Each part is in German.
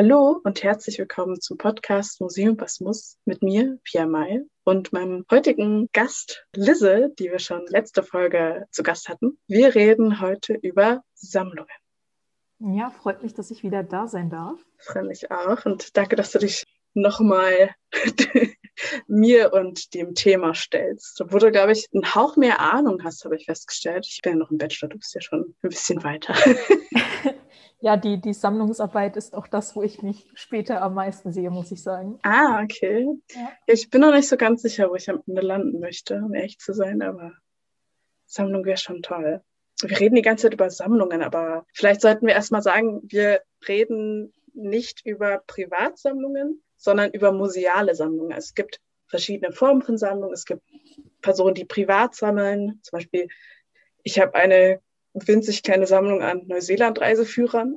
Hallo und herzlich willkommen zum Podcast Museum Was muss mit mir, Pia May, und meinem heutigen Gast Lisse, die wir schon letzte Folge zu Gast hatten. Wir reden heute über Sammlungen. Ja, freut mich, dass ich wieder da sein darf. Freue mich auch und danke, dass du dich nochmal mir und dem Thema stellst. Obwohl du, glaube ich, einen Hauch mehr Ahnung hast, habe ich festgestellt. Ich bin ja noch im Bachelor, du bist ja schon ein bisschen weiter. ja, die, die Sammlungsarbeit ist auch das, wo ich mich später am meisten sehe, muss ich sagen. Ah, okay. Ja. Ich bin noch nicht so ganz sicher, wo ich am Ende landen möchte, um ehrlich zu sein, aber Sammlung wäre schon toll. Wir reden die ganze Zeit über Sammlungen, aber vielleicht sollten wir erstmal sagen, wir reden nicht über Privatsammlungen, sondern über museale Sammlungen. Es gibt verschiedene Formen von Sammlungen. Es gibt Personen, die privat sammeln. Zum Beispiel, ich habe eine winzig kleine Sammlung an Neuseeland-Reiseführern,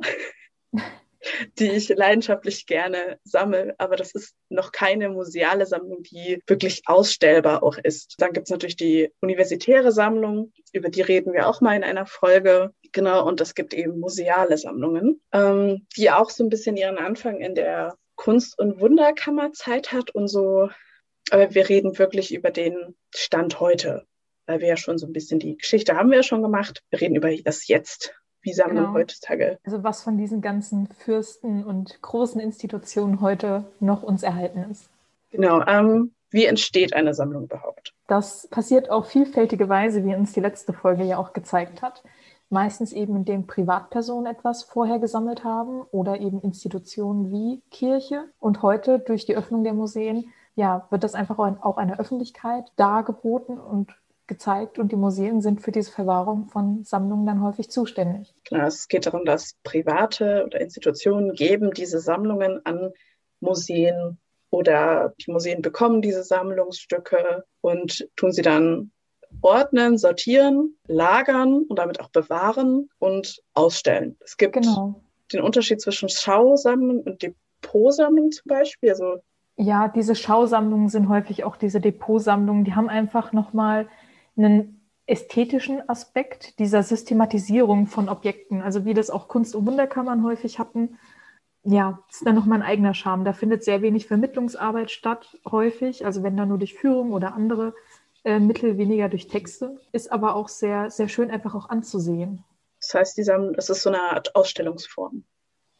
die ich leidenschaftlich gerne sammle. Aber das ist noch keine museale Sammlung, die wirklich ausstellbar auch ist. Dann gibt es natürlich die universitäre Sammlung, über die reden wir auch mal in einer Folge. Genau, und es gibt eben museale Sammlungen, ähm, die auch so ein bisschen ihren Anfang in der Kunst- und Wunderkammerzeit hat und so, aber wir reden wirklich über den Stand heute, weil wir ja schon so ein bisschen die Geschichte haben wir ja schon gemacht. Wir reden über das Jetzt. Wie Sammlung genau. heutzutage. Also was von diesen ganzen Fürsten und großen Institutionen heute noch uns erhalten ist. Genau. Ähm, wie entsteht eine Sammlung überhaupt? Das passiert auf vielfältige Weise, wie uns die letzte Folge ja auch gezeigt hat meistens eben indem Privatpersonen etwas vorher gesammelt haben oder eben Institutionen wie Kirche. Und heute durch die Öffnung der Museen ja, wird das einfach auch einer Öffentlichkeit dargeboten und gezeigt und die Museen sind für diese Verwahrung von Sammlungen dann häufig zuständig. Genau, es geht darum, dass private oder Institutionen geben diese Sammlungen an Museen oder die Museen bekommen diese Sammlungsstücke und tun sie dann ordnen, sortieren, lagern und damit auch bewahren und ausstellen. Es gibt genau. den Unterschied zwischen Schausammlung und Depotsammlung zum Beispiel. Also ja, diese Schausammlungen sind häufig auch diese Depotsammlungen. Die haben einfach nochmal einen ästhetischen Aspekt dieser Systematisierung von Objekten. Also wie das auch Kunst- und Wunderkammern häufig hatten. Ja, das ist dann nochmal ein eigener Charme. Da findet sehr wenig Vermittlungsarbeit statt, häufig. Also wenn da nur durch Führung oder andere äh, Mittel, weniger durch Texte, ist aber auch sehr, sehr schön einfach auch anzusehen. Das heißt, dieser, das ist so eine Art Ausstellungsform.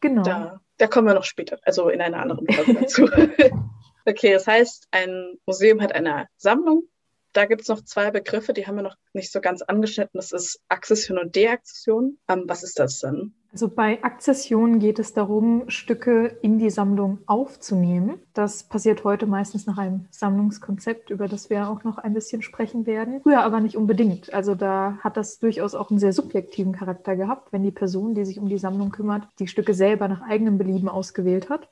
Genau. Da, da kommen wir noch später, also in einer anderen Folge dazu. okay, das heißt, ein Museum hat eine Sammlung da gibt es noch zwei Begriffe, die haben wir noch nicht so ganz angeschnitten. Das ist Akzession und Deakzession. Ähm, was ist das denn? Also bei Akzession geht es darum, Stücke in die Sammlung aufzunehmen. Das passiert heute meistens nach einem Sammlungskonzept, über das wir auch noch ein bisschen sprechen werden. Früher aber nicht unbedingt. Also da hat das durchaus auch einen sehr subjektiven Charakter gehabt, wenn die Person, die sich um die Sammlung kümmert, die Stücke selber nach eigenem Belieben ausgewählt hat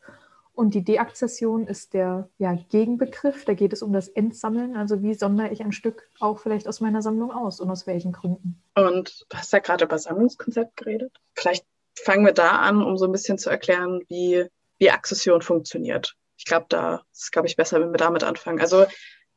und die Deakzession ist der ja, Gegenbegriff. Da geht es um das Entsammeln. Also wie sondere ich ein Stück auch vielleicht aus meiner Sammlung aus und aus welchen Gründen. Und du hast ja gerade über Sammlungskonzept geredet. Vielleicht fangen wir da an, um so ein bisschen zu erklären, wie, wie Akzession funktioniert. Ich glaube, da ist, glaube ich, besser, wenn wir damit anfangen. Also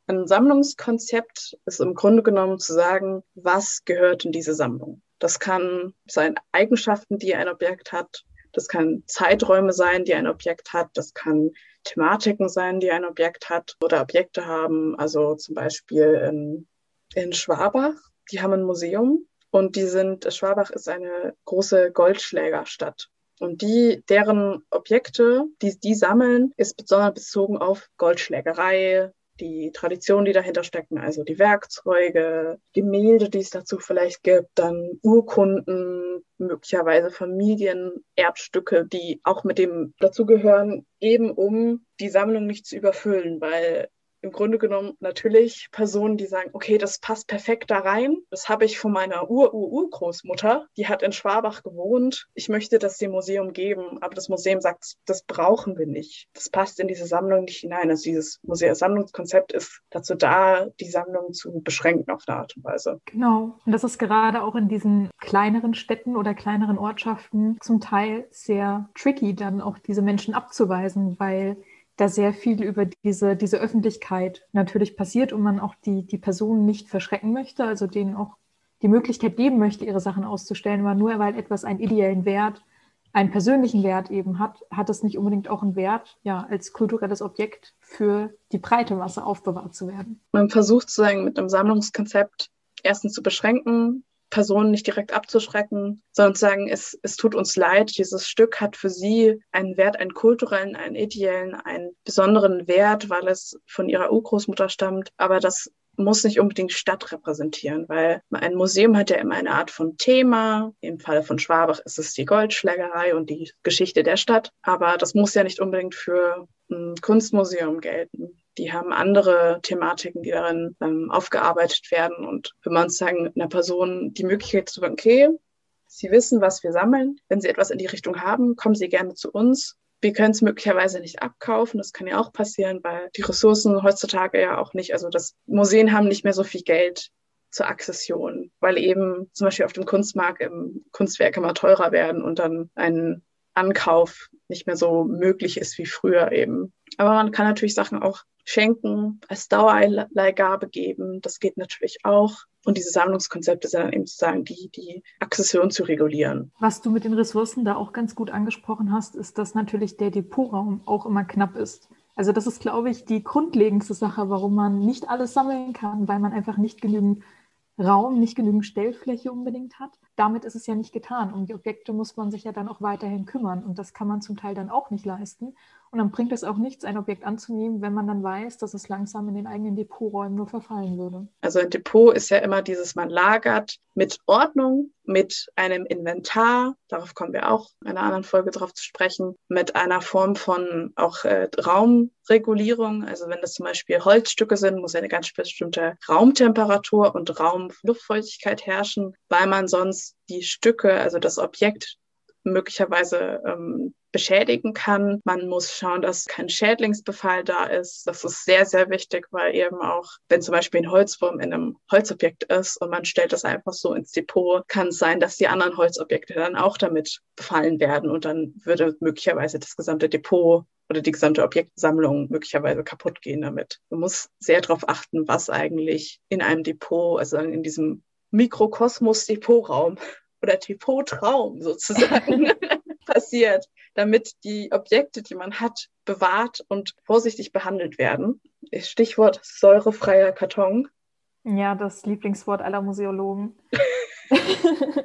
ein Sammlungskonzept ist im Grunde genommen zu sagen, was gehört in diese Sammlung. Das kann sein Eigenschaften, die ein Objekt hat, das kann Zeiträume sein, die ein Objekt hat. Das kann Thematiken sein, die ein Objekt hat oder Objekte haben. Also zum Beispiel in, in Schwabach, die haben ein Museum und die sind, Schwabach ist eine große Goldschlägerstadt. Und die, deren Objekte, die die sammeln, ist besonders bezogen auf Goldschlägerei, die Traditionen, die dahinter stecken, also die Werkzeuge, Gemälde, die es dazu vielleicht gibt, dann Urkunden, möglicherweise Familienerbstücke, die auch mit dem dazugehören, eben um die Sammlung nicht zu überfüllen, weil im Grunde genommen natürlich Personen, die sagen, okay, das passt perfekt da rein. Das habe ich von meiner Ur-Ur-Urgroßmutter. Die hat in Schwabach gewohnt. Ich möchte das dem Museum geben, aber das Museum sagt, das brauchen wir nicht. Das passt in diese Sammlung nicht hinein. Also dieses Museumsammlungskonzept ist dazu da, die Sammlung zu beschränken auf eine Art und Weise. Genau. Und das ist gerade auch in diesen kleineren Städten oder kleineren Ortschaften zum Teil sehr tricky, dann auch diese Menschen abzuweisen, weil da sehr viel über diese, diese Öffentlichkeit natürlich passiert und man auch die, die Personen nicht verschrecken möchte, also denen auch die Möglichkeit geben möchte, ihre Sachen auszustellen, aber nur weil etwas einen ideellen Wert einen persönlichen Wert eben hat, hat es nicht unbedingt auch einen Wert, ja, als kulturelles Objekt für die breite Masse aufbewahrt zu werden. Man versucht sozusagen mit einem Sammlungskonzept erstens zu beschränken, Personen nicht direkt abzuschrecken, sondern zu sagen, es, es tut uns leid, dieses Stück hat für sie einen Wert, einen kulturellen, einen ideellen, einen besonderen Wert, weil es von ihrer Urgroßmutter stammt. Aber das muss nicht unbedingt Stadt repräsentieren, weil ein Museum hat ja immer eine Art von Thema. Im Falle von Schwabach ist es die Goldschlägerei und die Geschichte der Stadt. Aber das muss ja nicht unbedingt für ein Kunstmuseum gelten. Die haben andere Thematiken, die darin ähm, aufgearbeitet werden. Und wenn man sagen, einer Person die Möglichkeit zu sagen, okay, Sie wissen, was wir sammeln. Wenn Sie etwas in die Richtung haben, kommen Sie gerne zu uns. Wir können es möglicherweise nicht abkaufen. Das kann ja auch passieren, weil die Ressourcen heutzutage ja auch nicht, also das Museen haben nicht mehr so viel Geld zur Akzession, weil eben zum Beispiel auf dem Kunstmarkt im Kunstwerk immer teurer werden und dann ein Ankauf nicht mehr so möglich ist wie früher eben. Aber man kann natürlich Sachen auch schenken, als Dauerleihgabe geben. Das geht natürlich auch. Und diese Sammlungskonzepte sind dann eben sozusagen die, die Akzession zu regulieren. Was du mit den Ressourcen da auch ganz gut angesprochen hast, ist, dass natürlich der Depotraum auch immer knapp ist. Also das ist, glaube ich, die grundlegendste Sache, warum man nicht alles sammeln kann, weil man einfach nicht genügend Raum, nicht genügend Stellfläche unbedingt hat. Damit ist es ja nicht getan. Um die Objekte muss man sich ja dann auch weiterhin kümmern. Und das kann man zum Teil dann auch nicht leisten. Und dann bringt es auch nichts, ein Objekt anzunehmen, wenn man dann weiß, dass es langsam in den eigenen Depoträumen nur verfallen würde. Also ein Depot ist ja immer dieses, man lagert mit Ordnung, mit einem Inventar, darauf kommen wir auch in einer anderen Folge drauf zu sprechen, mit einer Form von auch äh, Raumregulierung. Also wenn das zum Beispiel Holzstücke sind, muss eine ganz bestimmte Raumtemperatur und Raumluftfeuchtigkeit herrschen, weil man sonst die Stücke, also das Objekt möglicherweise ähm, beschädigen kann. Man muss schauen, dass kein Schädlingsbefall da ist. Das ist sehr, sehr wichtig, weil eben auch, wenn zum Beispiel ein Holzwurm in einem Holzobjekt ist und man stellt das einfach so ins Depot, kann es sein, dass die anderen Holzobjekte dann auch damit befallen werden und dann würde möglicherweise das gesamte Depot oder die gesamte Objektsammlung möglicherweise kaputt gehen damit. Man muss sehr darauf achten, was eigentlich in einem Depot, also in diesem Mikrokosmos-Depotraum oder Depotraum sozusagen passiert damit die Objekte, die man hat, bewahrt und vorsichtig behandelt werden. Stichwort säurefreier Karton. Ja, das Lieblingswort aller Museologen.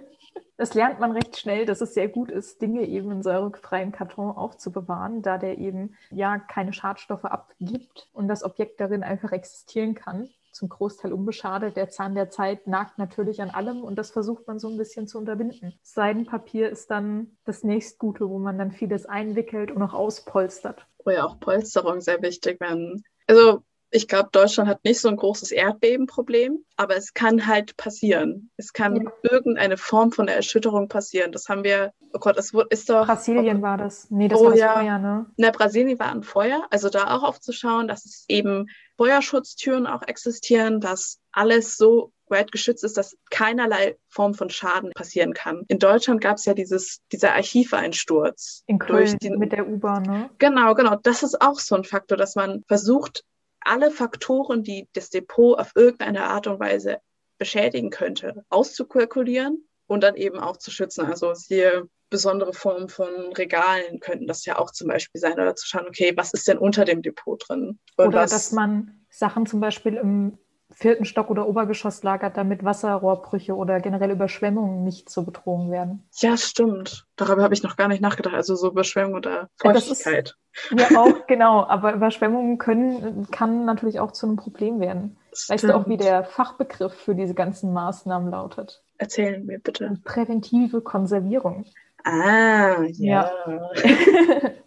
das lernt man recht schnell, dass es sehr gut ist, Dinge eben in säurefreiem Karton aufzubewahren, da der eben ja keine Schadstoffe abgibt und das Objekt darin einfach existieren kann zum Großteil unbeschadet. Der Zahn der Zeit nagt natürlich an allem und das versucht man so ein bisschen zu unterbinden. Seidenpapier ist dann das nächstgute, wo man dann vieles einwickelt und auch auspolstert. Oh ja, auch Polsterung sehr wichtig. Wenn, also ich glaube, Deutschland hat nicht so ein großes Erdbebenproblem, aber es kann halt passieren. Es kann ja. irgendeine Form von Erschütterung passieren. Das haben wir, oh Gott, es ist doch. Brasilien oh, war das. Nee, das oh, war das ja. Feuer, ne? In Brasilien war ein Feuer. Also da auch aufzuschauen, dass es eben Feuerschutztüren auch existieren, dass alles so weit geschützt ist, dass keinerlei Form von Schaden passieren kann. In Deutschland gab es ja dieses, dieser Archiveinsturz. In Köln durch die, mit der U-Bahn, ne? Genau, genau. Das ist auch so ein Faktor, dass man versucht, alle Faktoren, die das Depot auf irgendeine Art und Weise beschädigen könnte, auszukalkulieren und dann eben auch zu schützen. Also hier besondere Formen von Regalen könnten das ja auch zum Beispiel sein oder zu schauen, okay, was ist denn unter dem Depot drin? Und oder dass man Sachen zum Beispiel im vierten Stock oder Obergeschoss lagert, damit Wasserrohrbrüche oder generell Überschwemmungen nicht so bedrohen werden. Ja, stimmt. Darüber habe ich noch gar nicht nachgedacht. Also so Überschwemmung oder Feuchtigkeit. Ja, auch, genau. Aber Überschwemmungen können, kann natürlich auch zu einem Problem werden. Stimmt. Weißt du auch, wie der Fachbegriff für diese ganzen Maßnahmen lautet? Erzählen mir bitte. Präventive Konservierung. Ah, ja.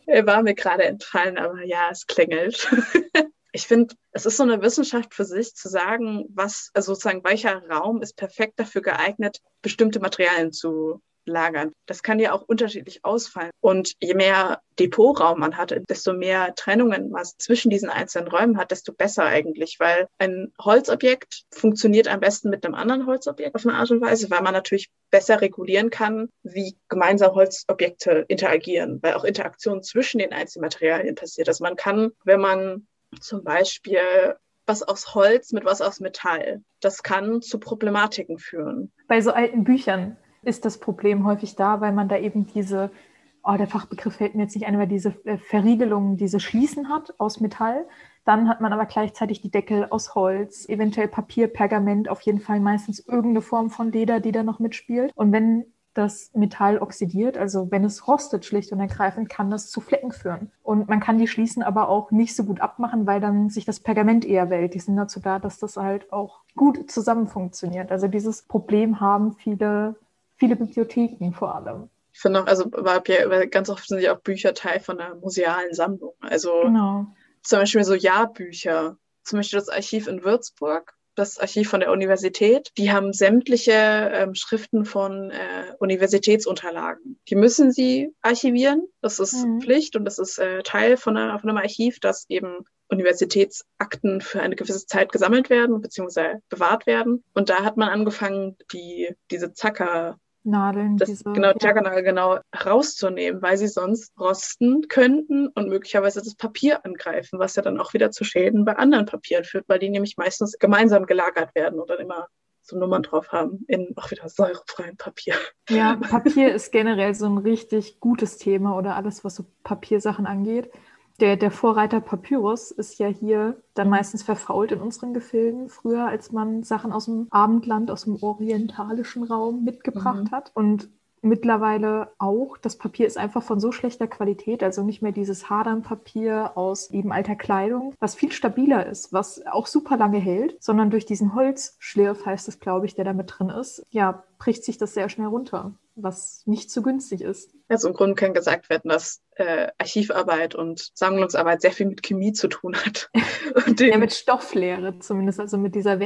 ja. War mir gerade entfallen, aber ja, es klingelt. ich finde, es ist so eine Wissenschaft für sich zu sagen, was, also sozusagen, welcher Raum ist perfekt dafür geeignet, bestimmte Materialien zu lagern. Das kann ja auch unterschiedlich ausfallen. Und je mehr Depotraum man hat, desto mehr Trennungen man zwischen diesen einzelnen Räumen hat, desto besser eigentlich, weil ein Holzobjekt funktioniert am besten mit einem anderen Holzobjekt auf eine Art und Weise, weil man natürlich besser regulieren kann, wie gemeinsam Holzobjekte interagieren, weil auch Interaktion zwischen den einzelnen Materialien passiert. Also man kann, wenn man zum Beispiel was aus Holz mit was aus Metall. Das kann zu Problematiken führen. Bei so alten Büchern ist das Problem häufig da, weil man da eben diese oh, der Fachbegriff fällt mir jetzt nicht ein, weil diese äh, Verriegelung, diese Schließen hat aus Metall. Dann hat man aber gleichzeitig die Deckel aus Holz, eventuell Papier, Pergament, auf jeden Fall meistens irgendeine Form von Leder, die da noch mitspielt. Und wenn das Metall oxidiert, also wenn es rostet schlicht und ergreifend, kann das zu Flecken führen. Und man kann die Schließen aber auch nicht so gut abmachen, weil dann sich das Pergament eher wählt. Die sind dazu da, dass das halt auch gut zusammen funktioniert. Also dieses Problem haben viele, viele Bibliotheken vor allem. Ich finde auch, also ganz oft sind ja auch Bücher Teil von einer musealen Sammlung. Also genau. zum Beispiel so Jahrbücher. Zum Beispiel das Archiv in Würzburg das Archiv von der Universität. Die haben sämtliche ähm, Schriften von äh, Universitätsunterlagen. Die müssen sie archivieren. Das ist mhm. Pflicht und das ist äh, Teil von, einer, von einem Archiv, dass eben Universitätsakten für eine gewisse Zeit gesammelt werden bzw. bewahrt werden. Und da hat man angefangen, die, diese Zacker Nadeln, das, diese, genau, ja. genau rauszunehmen, weil sie sonst rosten könnten und möglicherweise das Papier angreifen, was ja dann auch wieder zu Schäden bei anderen Papieren führt, weil die nämlich meistens gemeinsam gelagert werden und dann immer so Nummern drauf haben in auch wieder säurefreiem Papier. Ja, Papier ist generell so ein richtig gutes Thema oder alles, was so Papiersachen angeht der, der Vorreiter Papyrus ist ja hier dann meistens verfault in unseren Gefilden, früher als man Sachen aus dem Abendland, aus dem orientalischen Raum mitgebracht mhm. hat. Und mittlerweile auch. Das Papier ist einfach von so schlechter Qualität, also nicht mehr dieses Hadernpapier aus eben alter Kleidung, was viel stabiler ist, was auch super lange hält, sondern durch diesen Holzschlirf heißt es, glaube ich, der da mit drin ist, ja, bricht sich das sehr schnell runter was nicht so günstig ist. Also im Grunde kann gesagt werden, dass äh, Archivarbeit und Sammlungsarbeit sehr viel mit Chemie zu tun hat. ja, mit Stofflehre zumindest, also mit dieser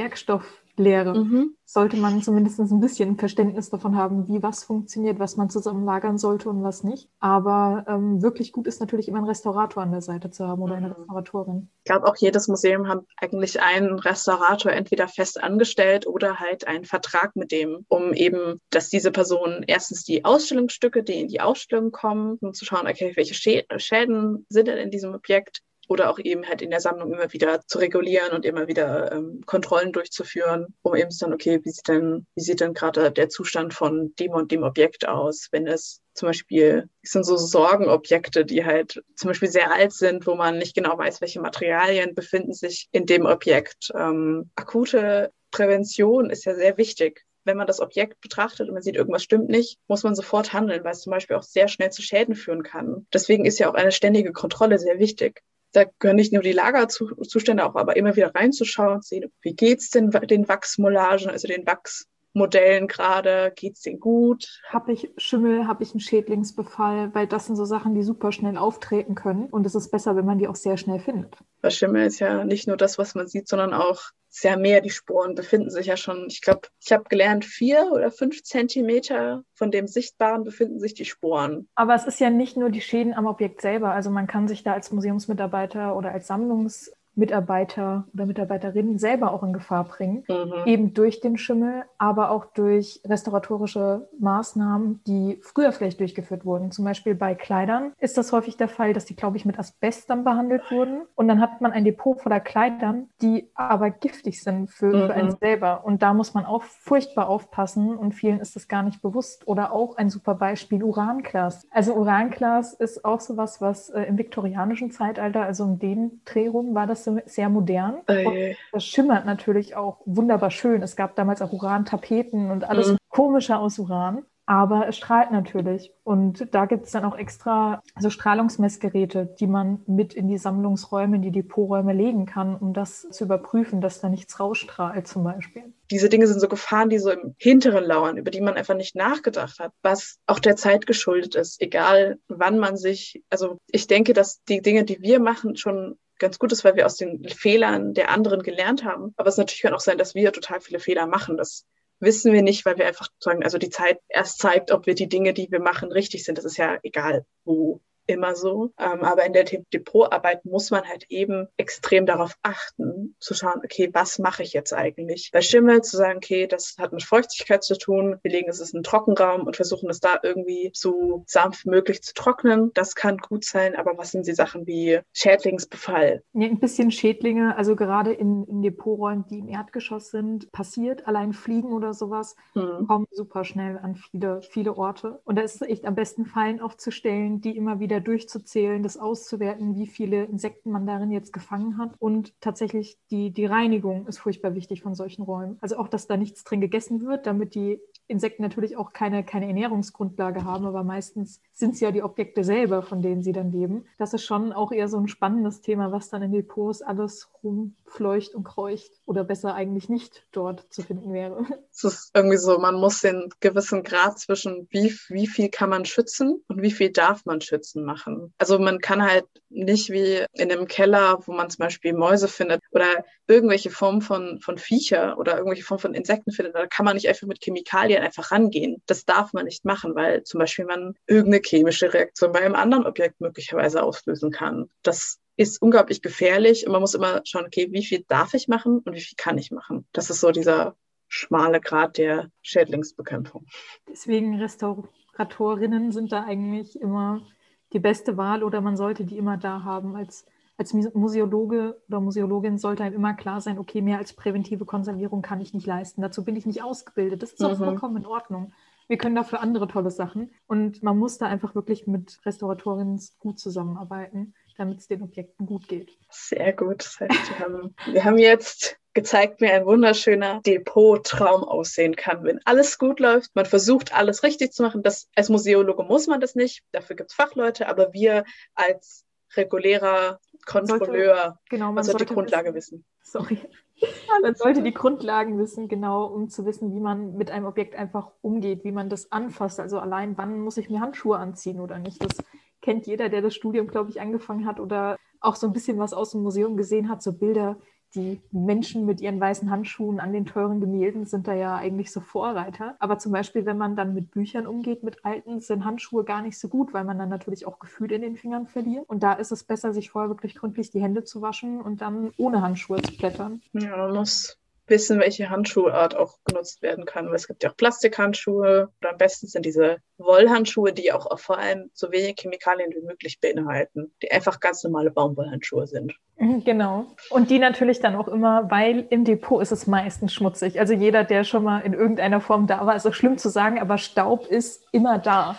Werkstofflehre. Mhm sollte man zumindest ein bisschen Verständnis davon haben, wie was funktioniert, was man zusammen lagern sollte und was nicht. Aber ähm, wirklich gut ist natürlich immer einen Restaurator an der Seite zu haben oder eine mhm. Restauratorin. Ich glaube, auch jedes Museum hat eigentlich einen Restaurator entweder fest angestellt oder halt einen Vertrag mit dem, um eben, dass diese Person erstens die Ausstellungsstücke, die in die Ausstellung kommen, um zu schauen, okay, welche Schäden sind denn in diesem Objekt, oder auch eben halt in der Sammlung immer wieder zu regulieren und immer wieder ähm, Kontrollen durchzuführen, um eben zu sagen, okay, wie sieht denn, wie sieht denn gerade der Zustand von dem und dem Objekt aus, wenn es zum Beispiel es sind so Sorgenobjekte, die halt zum Beispiel sehr alt sind, wo man nicht genau weiß, welche Materialien befinden sich in dem Objekt. Ähm, akute Prävention ist ja sehr wichtig wenn man das Objekt betrachtet und man sieht, irgendwas stimmt nicht, muss man sofort handeln, weil es zum Beispiel auch sehr schnell zu Schäden führen kann. Deswegen ist ja auch eine ständige Kontrolle sehr wichtig da gehören nicht nur die Lagerzustände auch, aber immer wieder reinzuschauen, sehen, wie geht's denn den Wachsmollagen, also den Wachsmodellen gerade, geht's denen gut? Habe ich Schimmel, habe ich einen Schädlingsbefall, weil das sind so Sachen, die super schnell auftreten können und es ist besser, wenn man die auch sehr schnell findet. Weil Schimmel ist ja nicht nur das, was man sieht, sondern auch sehr mehr. Die Sporen befinden sich ja schon, ich glaube, ich habe gelernt, vier oder fünf Zentimeter von dem Sichtbaren befinden sich die Sporen. Aber es ist ja nicht nur die Schäden am Objekt selber. Also man kann sich da als Museumsmitarbeiter oder als Sammlungs Mitarbeiter oder Mitarbeiterinnen selber auch in Gefahr bringen, mhm. eben durch den Schimmel, aber auch durch restauratorische Maßnahmen, die früher vielleicht durchgeführt wurden. Zum Beispiel bei Kleidern ist das häufig der Fall, dass die, glaube ich, mit Asbest dann behandelt wurden. Und dann hat man ein Depot voller Kleidern, die aber giftig sind für, mhm. für einen selber. Und da muss man auch furchtbar aufpassen und vielen ist das gar nicht bewusst. Oder auch ein super Beispiel Uranglas. Also Uranglas ist auch sowas, was äh, im viktorianischen Zeitalter, also um den Dreh rum, war das sehr modern. Und das schimmert natürlich auch wunderbar schön. Es gab damals auch Uran-Tapeten und alles mhm. komische aus Uran. Aber es strahlt natürlich. Und da gibt es dann auch extra so Strahlungsmessgeräte, die man mit in die Sammlungsräume, in die Depoträume legen kann, um das zu überprüfen, dass da nichts rausstrahlt zum Beispiel. Diese Dinge sind so Gefahren, die so im Hinteren lauern, über die man einfach nicht nachgedacht hat, was auch der Zeit geschuldet ist, egal wann man sich, also ich denke, dass die Dinge, die wir machen, schon ganz gut ist, weil wir aus den Fehlern der anderen gelernt haben. Aber es natürlich kann auch sein, dass wir total viele Fehler machen. Das wissen wir nicht, weil wir einfach sagen, also die Zeit erst zeigt, ob wir die Dinge, die wir machen, richtig sind. Das ist ja egal, wo immer so. Ähm, aber in der Depotarbeit muss man halt eben extrem darauf achten, zu schauen, okay, was mache ich jetzt eigentlich? Bei Schimmel zu sagen, okay, das hat mit Feuchtigkeit zu tun, wir legen es in einen Trockenraum und versuchen es da irgendwie so sanft möglich zu trocknen. Das kann gut sein, aber was sind die Sachen wie Schädlingsbefall? Ja, ein bisschen Schädlinge, also gerade in, in Depoträumen, die im Erdgeschoss sind, passiert. Allein Fliegen oder sowas hm. kommen super schnell an viele, viele Orte. Und da ist es echt am besten, Fallen aufzustellen, die immer wieder durchzuzählen, das auszuwerten, wie viele Insekten man darin jetzt gefangen hat. Und tatsächlich die, die Reinigung ist furchtbar wichtig von solchen Räumen. Also auch, dass da nichts drin gegessen wird, damit die Insekten natürlich auch keine, keine Ernährungsgrundlage haben, aber meistens sind es ja die Objekte selber, von denen sie dann leben. Das ist schon auch eher so ein spannendes Thema, was dann in Depots alles rumfleucht und kreucht oder besser eigentlich nicht dort zu finden wäre. Es ist irgendwie so, man muss den gewissen Grad zwischen wie, wie viel kann man schützen und wie viel darf man schützen machen. Also man kann halt nicht wie in einem Keller, wo man zum Beispiel Mäuse findet oder irgendwelche Formen von, von Viecher oder irgendwelche Formen von Insekten findet, da kann man nicht einfach mit Chemikalien einfach rangehen. Das darf man nicht machen, weil zum Beispiel man irgendeine chemische Reaktion bei einem anderen Objekt möglicherweise auslösen kann. Das ist unglaublich gefährlich und man muss immer schauen, okay, wie viel darf ich machen und wie viel kann ich machen. Das ist so dieser schmale Grad der Schädlingsbekämpfung. Deswegen Restauratorinnen sind da eigentlich immer die beste Wahl oder man sollte die immer da haben. Als, als Museologe oder Museologin sollte einem immer klar sein, okay, mehr als präventive Konservierung kann ich nicht leisten. Dazu bin ich nicht ausgebildet. Das ist auch mhm. vollkommen in Ordnung. Wir können dafür andere tolle Sachen. Und man muss da einfach wirklich mit Restauratorinnen gut zusammenarbeiten, damit es den Objekten gut geht. Sehr gut. Das heißt, wir haben, wir haben jetzt gezeigt, wie ein wunderschöner Depot-Traum aussehen kann, wenn alles gut läuft. Man versucht, alles richtig zu machen. Das, als Museologe muss man das nicht. Dafür gibt es Fachleute. Aber wir als regulärer Kontrolleur, sollte, genau, man, man sollte die Grundlage wissen. wissen. Sorry. Man sollte die Grundlagen wissen, genau, um zu wissen, wie man mit einem Objekt einfach umgeht, wie man das anfasst. Also allein, wann muss ich mir Handschuhe anziehen oder nicht. Das kennt jeder, der das Studium, glaube ich, angefangen hat oder auch so ein bisschen was aus dem Museum gesehen hat, so Bilder, die Menschen mit ihren weißen Handschuhen an den teuren Gemälden sind da ja eigentlich so Vorreiter. Aber zum Beispiel, wenn man dann mit Büchern umgeht, mit alten, sind Handschuhe gar nicht so gut, weil man dann natürlich auch Gefühl in den Fingern verliert. Und da ist es besser, sich vorher wirklich gründlich die Hände zu waschen und dann ohne Handschuhe zu blättern. Ja, man muss wissen, welche Handschuhart auch genutzt werden kann. Weil es gibt ja auch Plastikhandschuhe oder am besten sind diese Wollhandschuhe, die auch vor allem so wenig Chemikalien wie möglich beinhalten, die einfach ganz normale Baumwollhandschuhe sind. Mhm, genau. Und die natürlich dann auch immer, weil im Depot ist es meistens schmutzig. Also jeder, der schon mal in irgendeiner Form da war, ist auch schlimm zu sagen, aber Staub ist immer da.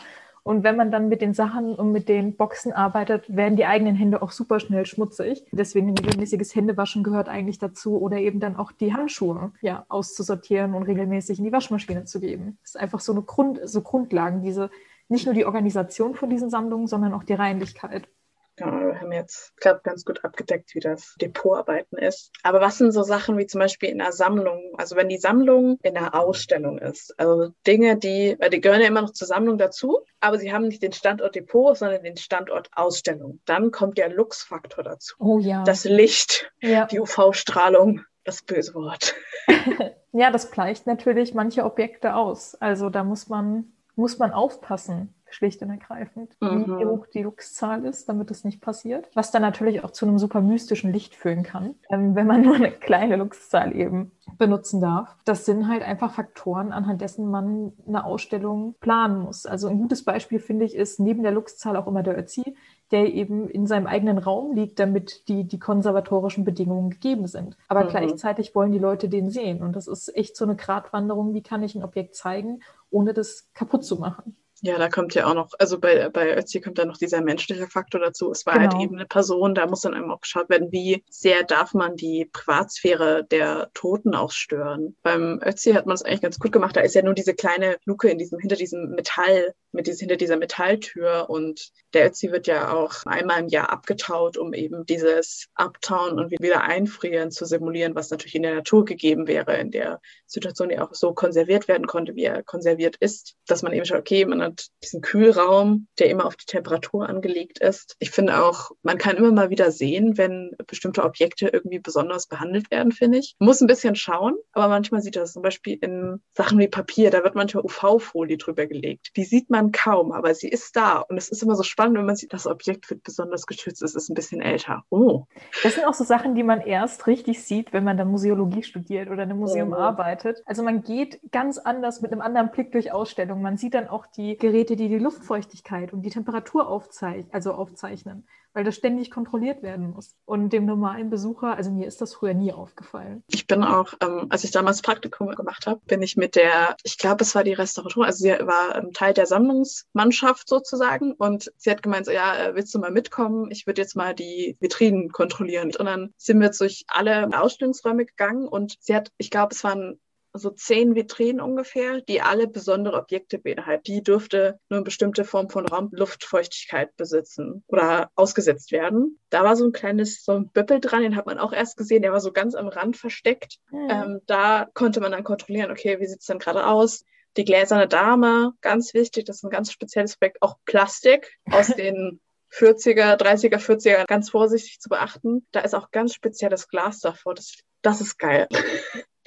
Und wenn man dann mit den Sachen und mit den Boxen arbeitet, werden die eigenen Hände auch super schnell schmutzig. Deswegen regelmäßiges Händewaschen gehört eigentlich dazu oder eben dann auch die Handschuhe ja, auszusortieren und regelmäßig in die Waschmaschine zu geben. Das ist einfach so eine Grund, so Grundlagen, diese, nicht nur die Organisation von diesen Sammlungen, sondern auch die Reinlichkeit. Ja, wir haben jetzt, glaube ganz gut abgedeckt, wie das Depotarbeiten ist. Aber was sind so Sachen wie zum Beispiel in einer Sammlung? Also wenn die Sammlung in einer Ausstellung ist, also Dinge, die, weil die gehören ja immer noch zur Sammlung dazu, aber sie haben nicht den Standort Depot, sondern den Standort Ausstellung. Dann kommt der Luxfaktor dazu. Oh ja. Das Licht, ja. die UV-Strahlung, das böse Wort. ja, das gleicht natürlich manche Objekte aus. Also da muss man, muss man aufpassen schlicht und ergreifend, mhm. wie hoch die Luxzahl ist, damit es nicht passiert. Was dann natürlich auch zu einem super mystischen Licht führen kann, ähm, wenn man nur eine kleine Luxzahl eben benutzen darf. Das sind halt einfach Faktoren, anhand dessen man eine Ausstellung planen muss. Also ein gutes Beispiel, finde ich, ist neben der Luxzahl auch immer der Ötzi, der eben in seinem eigenen Raum liegt, damit die, die konservatorischen Bedingungen gegeben sind. Aber mhm. gleichzeitig wollen die Leute den sehen. Und das ist echt so eine Gratwanderung, wie kann ich ein Objekt zeigen, ohne das kaputt zu machen. Ja, da kommt ja auch noch, also bei, bei Ötzi kommt da noch dieser menschliche Faktor dazu. Es war halt genau. halt eben eine Person, da muss dann eben auch geschaut werden, wie sehr darf man die Privatsphäre der Toten auch stören. Beim Ötzi hat man es eigentlich ganz gut gemacht. Da ist ja nur diese kleine Luke in diesem, hinter diesem Metall, mit diesem, hinter dieser Metalltür und der Ötzi wird ja auch einmal im Jahr abgetaut, um eben dieses Abtauen und wieder einfrieren zu simulieren, was natürlich in der Natur gegeben wäre, in der Situation, die auch so konserviert werden konnte, wie er konserviert ist, dass man eben schaut, okay, man hat diesen Kühlraum, der immer auf die Temperatur angelegt ist. Ich finde auch, man kann immer mal wieder sehen, wenn bestimmte Objekte irgendwie besonders behandelt werden, finde ich. Man muss ein bisschen schauen, aber manchmal sieht das zum Beispiel in Sachen wie Papier, da wird manchmal UV-Folie drüber gelegt. Die sieht man kaum, aber sie ist da. Und es ist immer so spannend, wenn man sieht, das Objekt wird besonders geschützt, es ist ein bisschen älter. Oh. Das sind auch so Sachen, die man erst richtig sieht, wenn man dann Museologie studiert oder in einem Museum oh. arbeitet. Also man geht ganz anders mit einem anderen Blick durch Ausstellungen. Man sieht dann auch die Geräte, die die Luftfeuchtigkeit und die Temperatur aufzeichnen, also aufzeichnen weil das ständig kontrolliert werden muss. Und dem normalen Besucher, also mir ist das früher nie aufgefallen. Ich bin auch, ähm, als ich damals Praktikum gemacht habe, bin ich mit der, ich glaube, es war die Restaurator, also sie war ähm, Teil der Sammlungsmannschaft sozusagen und sie hat gemeint, so, ja, äh, willst du mal mitkommen? Ich würde jetzt mal die Vitrinen kontrollieren. Und dann sind wir durch alle Ausstellungsräume gegangen und sie hat, ich glaube, es waren so zehn Vitrinen ungefähr, die alle besondere Objekte beinhalten. Die dürfte nur eine bestimmte Form von Raumluftfeuchtigkeit besitzen oder ausgesetzt werden. Da war so ein kleines, so ein Böppel dran, den hat man auch erst gesehen, der war so ganz am Rand versteckt. Mhm. Ähm, da konnte man dann kontrollieren, okay, wie sieht's denn gerade aus? Die gläserne Dame, ganz wichtig, das ist ein ganz spezielles Objekt, auch Plastik aus den 40er, 30er, 40er, ganz vorsichtig zu beachten. Da ist auch ganz spezielles Glas davor. Das, das ist geil.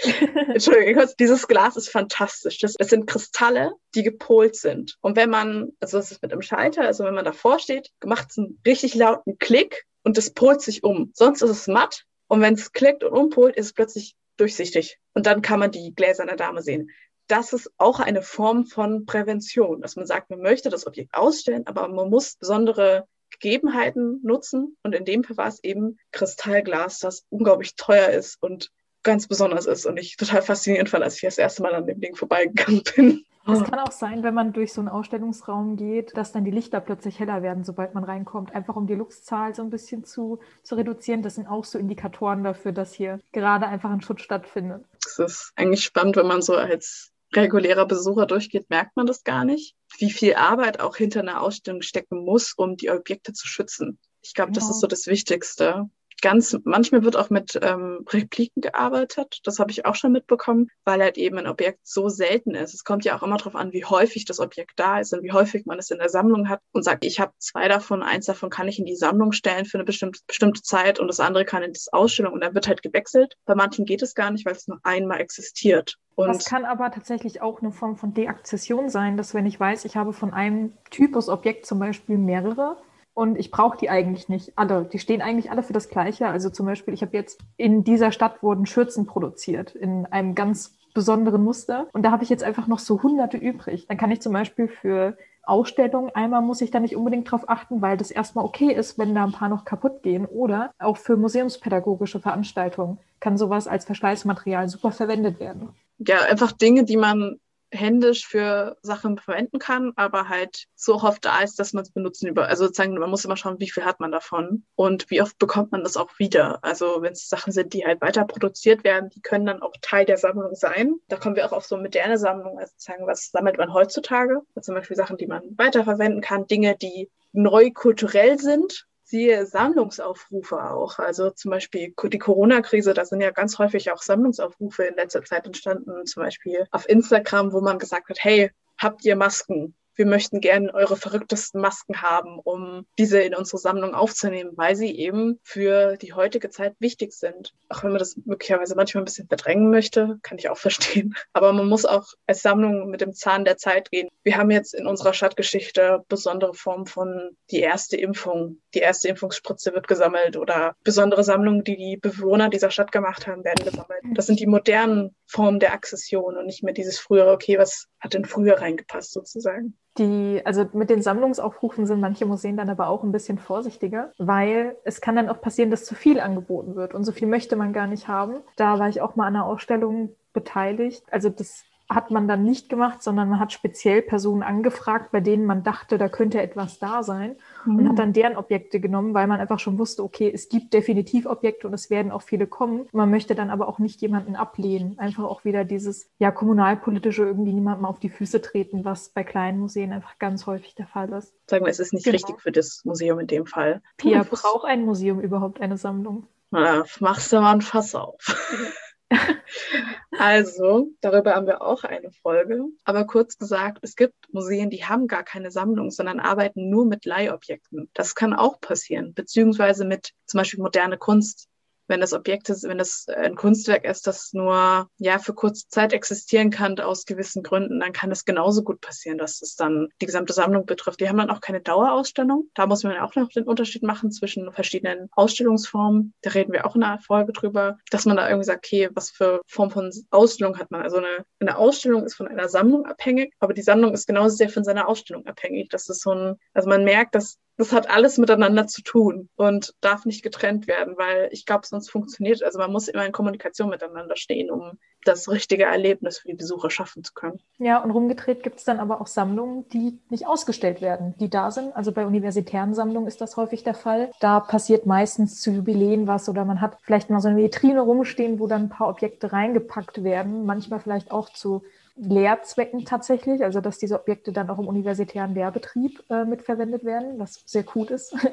Entschuldigung, dieses Glas ist fantastisch. Das, das, sind Kristalle, die gepolt sind. Und wenn man, also das ist mit einem Schalter, also wenn man davor steht, macht es einen richtig lauten Klick und es polt sich um. Sonst ist es matt und wenn es klickt und umpolt, ist es plötzlich durchsichtig. Und dann kann man die Gläser einer Dame sehen. Das ist auch eine Form von Prävention, dass man sagt, man möchte das Objekt ausstellen, aber man muss besondere Gegebenheiten nutzen. Und in dem Fall war es eben Kristallglas, das unglaublich teuer ist und ganz besonders ist und ich total faszinierend fand, als ich das erste Mal an dem Ding vorbeigegangen bin. Es kann auch sein, wenn man durch so einen Ausstellungsraum geht, dass dann die Lichter plötzlich heller werden, sobald man reinkommt. Einfach um die Luxzahl so ein bisschen zu, zu reduzieren. Das sind auch so Indikatoren dafür, dass hier gerade einfach ein Schutz stattfindet. Es ist eigentlich spannend, wenn man so als regulärer Besucher durchgeht, merkt man das gar nicht, wie viel Arbeit auch hinter einer Ausstellung stecken muss, um die Objekte zu schützen. Ich glaube, genau. das ist so das Wichtigste ganz, manchmal wird auch mit ähm, Repliken gearbeitet. Das habe ich auch schon mitbekommen, weil halt eben ein Objekt so selten ist. Es kommt ja auch immer darauf an, wie häufig das Objekt da ist und wie häufig man es in der Sammlung hat und sagt, ich habe zwei davon, eins davon kann ich in die Sammlung stellen für eine bestimmte, bestimmte Zeit und das andere kann in die Ausstellung und dann wird halt gewechselt. Bei manchen geht es gar nicht, weil es nur einmal existiert. Und das kann aber tatsächlich auch eine Form von Deakzession sein, dass wenn ich weiß, ich habe von einem Typus Objekt zum Beispiel mehrere, und ich brauche die eigentlich nicht alle. Die stehen eigentlich alle für das Gleiche. Also zum Beispiel, ich habe jetzt in dieser Stadt wurden Schürzen produziert in einem ganz besonderen Muster und da habe ich jetzt einfach noch so hunderte übrig. Dann kann ich zum Beispiel für Ausstellungen einmal muss ich da nicht unbedingt drauf achten, weil das erstmal okay ist, wenn da ein paar noch kaputt gehen. Oder auch für museumspädagogische Veranstaltungen kann sowas als Verschleißmaterial super verwendet werden. Ja, einfach Dinge, die man händisch für Sachen verwenden kann, aber halt so oft da ist, dass man es benutzen über. Also sozusagen, man muss immer schauen, wie viel hat man davon und wie oft bekommt man das auch wieder. Also wenn es Sachen sind, die halt weiter produziert werden, die können dann auch Teil der Sammlung sein. Da kommen wir auch auf so moderne Sammlungen, also sozusagen, was sammelt man heutzutage? zum Beispiel Sachen, die man weiterverwenden kann, Dinge, die neu kulturell sind, siehe Sammlungsaufrufe auch. Also zum Beispiel die Corona-Krise, da sind ja ganz häufig auch Sammlungsaufrufe in letzter Zeit entstanden, zum Beispiel auf Instagram, wo man gesagt hat, hey, habt ihr Masken? Wir möchten gerne eure verrücktesten Masken haben, um diese in unsere Sammlung aufzunehmen, weil sie eben für die heutige Zeit wichtig sind. Auch wenn man das möglicherweise manchmal ein bisschen verdrängen möchte, kann ich auch verstehen. Aber man muss auch als Sammlung mit dem Zahn der Zeit gehen. Wir haben jetzt in unserer Stadtgeschichte besondere Formen von die erste Impfung. Die erste Impfungsspritze wird gesammelt oder besondere Sammlungen, die die Bewohner dieser Stadt gemacht haben, werden gesammelt. Das sind die modernen Formen der Akzession und nicht mehr dieses frühere, okay, was hat denn früher reingepasst sozusagen. Die, also mit den Sammlungsaufrufen sind manche Museen dann aber auch ein bisschen vorsichtiger, weil es kann dann auch passieren, dass zu viel angeboten wird und so viel möchte man gar nicht haben. Da war ich auch mal an einer Ausstellung beteiligt. Also das hat man dann nicht gemacht, sondern man hat speziell Personen angefragt, bei denen man dachte, da könnte etwas da sein mhm. und hat dann deren Objekte genommen, weil man einfach schon wusste, okay, es gibt definitiv Objekte und es werden auch viele kommen. Man möchte dann aber auch nicht jemanden ablehnen. Einfach auch wieder dieses, ja, kommunalpolitische irgendwie niemandem auf die Füße treten, was bei kleinen Museen einfach ganz häufig der Fall ist. Sagen wir, es ist nicht genau. richtig für das Museum in dem Fall. Pia, braucht ein Museum überhaupt eine Sammlung? Na, machst du mal ein Fass auf. also, darüber haben wir auch eine Folge. Aber kurz gesagt, es gibt Museen, die haben gar keine Sammlung, sondern arbeiten nur mit Leihobjekten. Das kann auch passieren, beziehungsweise mit zum Beispiel moderne Kunst wenn das Objekt ist, wenn das ein Kunstwerk ist, das nur ja für kurze Zeit existieren kann aus gewissen Gründen, dann kann es genauso gut passieren, dass es dann die gesamte Sammlung betrifft. Die haben dann auch keine Dauerausstellung. Da muss man auch noch den Unterschied machen zwischen verschiedenen Ausstellungsformen. Da reden wir auch in einer Folge drüber, dass man da irgendwie sagt, okay, was für Form von Ausstellung hat man? Also eine, eine Ausstellung ist von einer Sammlung abhängig, aber die Sammlung ist genauso sehr von seiner Ausstellung abhängig. Das ist so ein, also man merkt, dass das hat alles miteinander zu tun und darf nicht getrennt werden, weil ich glaube, sonst funktioniert, also man muss immer in Kommunikation miteinander stehen, um das richtige Erlebnis für die Besucher schaffen zu können. Ja, und rumgedreht gibt es dann aber auch Sammlungen, die nicht ausgestellt werden, die da sind. Also bei universitären Sammlungen ist das häufig der Fall. Da passiert meistens zu Jubiläen was oder man hat vielleicht mal so eine Vitrine rumstehen, wo dann ein paar Objekte reingepackt werden, manchmal vielleicht auch zu Lehrzwecken tatsächlich, also dass diese Objekte dann auch im universitären Lehrbetrieb äh, mitverwendet werden, was sehr gut ist.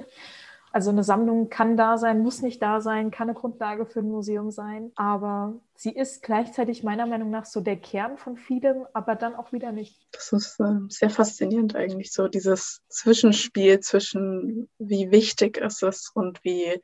Also eine Sammlung kann da sein, muss nicht da sein, kann eine Grundlage für ein Museum sein, aber sie ist gleichzeitig meiner Meinung nach so der Kern von vielem, aber dann auch wieder nicht. Das ist äh, sehr faszinierend eigentlich, so dieses Zwischenspiel zwischen wie wichtig ist es und wie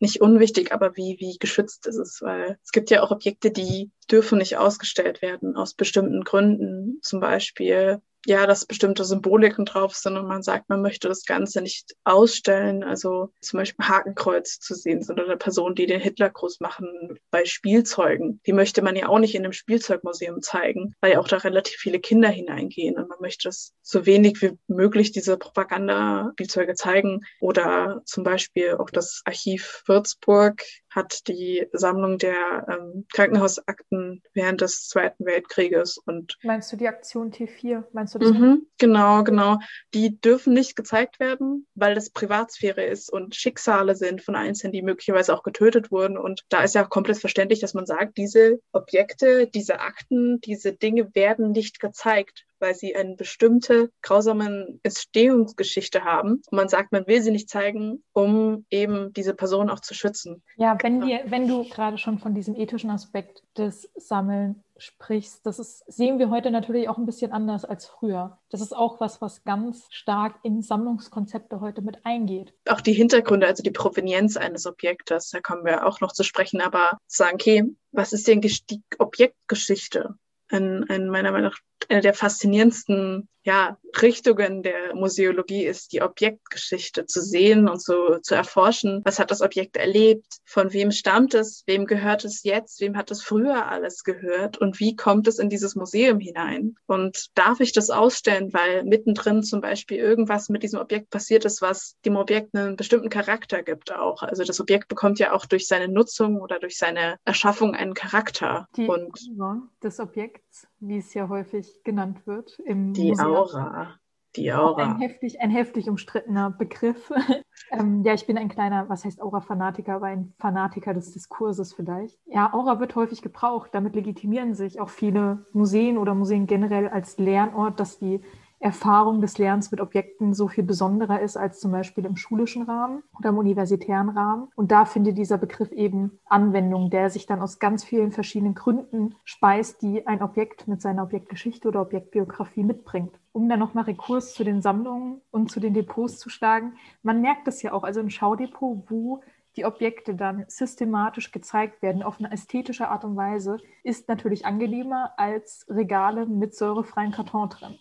nicht unwichtig, aber wie, wie geschützt ist es, weil es gibt ja auch Objekte, die dürfen nicht ausgestellt werden aus bestimmten Gründen. Zum Beispiel ja, dass bestimmte Symboliken drauf sind und man sagt, man möchte das Ganze nicht ausstellen. Also zum Beispiel Hakenkreuz zu sehen sind oder Personen, die den Hitlergruß machen bei Spielzeugen. Die möchte man ja auch nicht in einem Spielzeugmuseum zeigen, weil ja auch da relativ viele Kinder hineingehen und man möchte es so wenig wie möglich diese Propaganda-Spielzeuge zeigen. Oder zum Beispiel auch das Archiv Würzburg hat die Sammlung der ähm, Krankenhausakten während des Zweiten Weltkrieges und meinst du die Aktion T4? Meinst du das? Mhm, genau, genau. Die dürfen nicht gezeigt werden, weil das Privatsphäre ist und Schicksale sind von Einzelnen, die möglicherweise auch getötet wurden. Und da ist ja komplett verständlich, dass man sagt, diese Objekte, diese Akten, diese Dinge werden nicht gezeigt, weil sie eine bestimmte grausame Entstehungsgeschichte haben. Und man sagt, man will sie nicht zeigen, um eben diese Person auch zu schützen. Ja, wenn wir, wenn du gerade schon von diesem ethischen Aspekt des Sammeln sprichst, das ist, sehen wir heute natürlich auch ein bisschen anders als früher. Das ist auch was, was ganz stark in Sammlungskonzepte heute mit eingeht. Auch die Hintergründe, also die Provenienz eines Objektes, da kommen wir auch noch zu sprechen, aber sagen, okay, was ist denn die Objektgeschichte? Ein, ein meiner Meinung nach eine der faszinierendsten ja, Richtungen der Museologie ist, die Objektgeschichte zu sehen und so zu erforschen. Was hat das Objekt erlebt? Von wem stammt es? Wem gehört es jetzt? Wem hat es früher alles gehört? Und wie kommt es in dieses Museum hinein? Und darf ich das ausstellen, weil mittendrin zum Beispiel irgendwas mit diesem Objekt passiert ist, was dem Objekt einen bestimmten Charakter gibt auch. Also das Objekt bekommt ja auch durch seine Nutzung oder durch seine Erschaffung einen Charakter. Die und des Objekts, wie es ja häufig genannt wird. Im die Museum. Aura. Die Aura. Ein heftig, ein heftig umstrittener Begriff. ähm, ja, ich bin ein kleiner, was heißt Aura-Fanatiker, aber ein Fanatiker des Diskurses vielleicht. Ja, Aura wird häufig gebraucht. Damit legitimieren sich auch viele Museen oder Museen generell als Lernort, dass die Erfahrung des Lernens mit Objekten so viel besonderer ist als zum Beispiel im schulischen Rahmen oder im universitären Rahmen. Und da findet dieser Begriff eben Anwendung, der sich dann aus ganz vielen verschiedenen Gründen speist, die ein Objekt mit seiner Objektgeschichte oder Objektbiografie mitbringt. Um dann nochmal Rekurs zu den Sammlungen und zu den Depots zu schlagen, man merkt es ja auch, also im Schaudepot, wo die Objekte dann systematisch gezeigt werden auf eine ästhetische Art und Weise, ist natürlich angenehmer als Regale mit säurefreien Karton drin.